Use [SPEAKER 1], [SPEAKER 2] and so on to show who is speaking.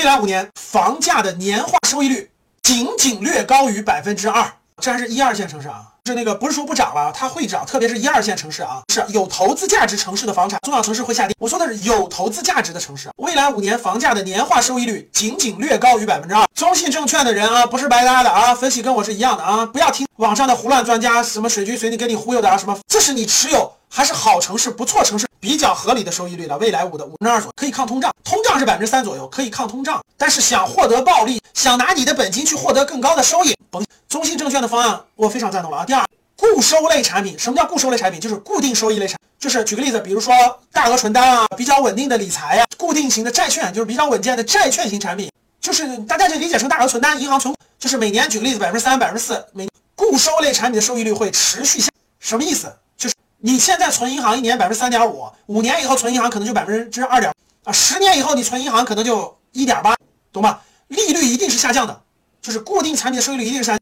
[SPEAKER 1] 未来五年房价的年化收益率仅仅略高于百分之二，这还是一二线城市啊，是那个不是说不涨了，它会涨，特别是一二线城市啊，是有投资价值城市的房产，重要城市会下跌。我说的是有投资价值的城市，未来五年房价的年化收益率仅仅略高于百分之二。中信证券的人啊，不是白搭的啊，分析跟我是一样的啊，不要听网上的胡乱专家什么水军随你给你忽悠的啊，什么这是你持有还是好城市、不错城市。比较合理的收益率了，未来五的五分之二左右可以抗通胀，通胀是百分之三左右，可以抗通胀。但是想获得暴利，想拿你的本金去获得更高的收益，甭。中信证券的方案我非常赞同了啊。第二，固收类产品，什么叫固收类产品？就是固定收益类产，就是举个例子，比如说大额存单啊，比较稳定的理财呀，固定型的债券，就是比较稳健的债券型产品，就是大家就理解成大额存单、银行存，就是每年举个例子，百分之三、百分之四，每固收类产品的收益率会持续下，什么意思？就是你现在存银行一年百分之三点五，五年以后存银行可能就百分之二点啊，十年以后你存银行可能就一点八，懂吧？利率一定是下降的，就是固定产品的收益率一定是下降。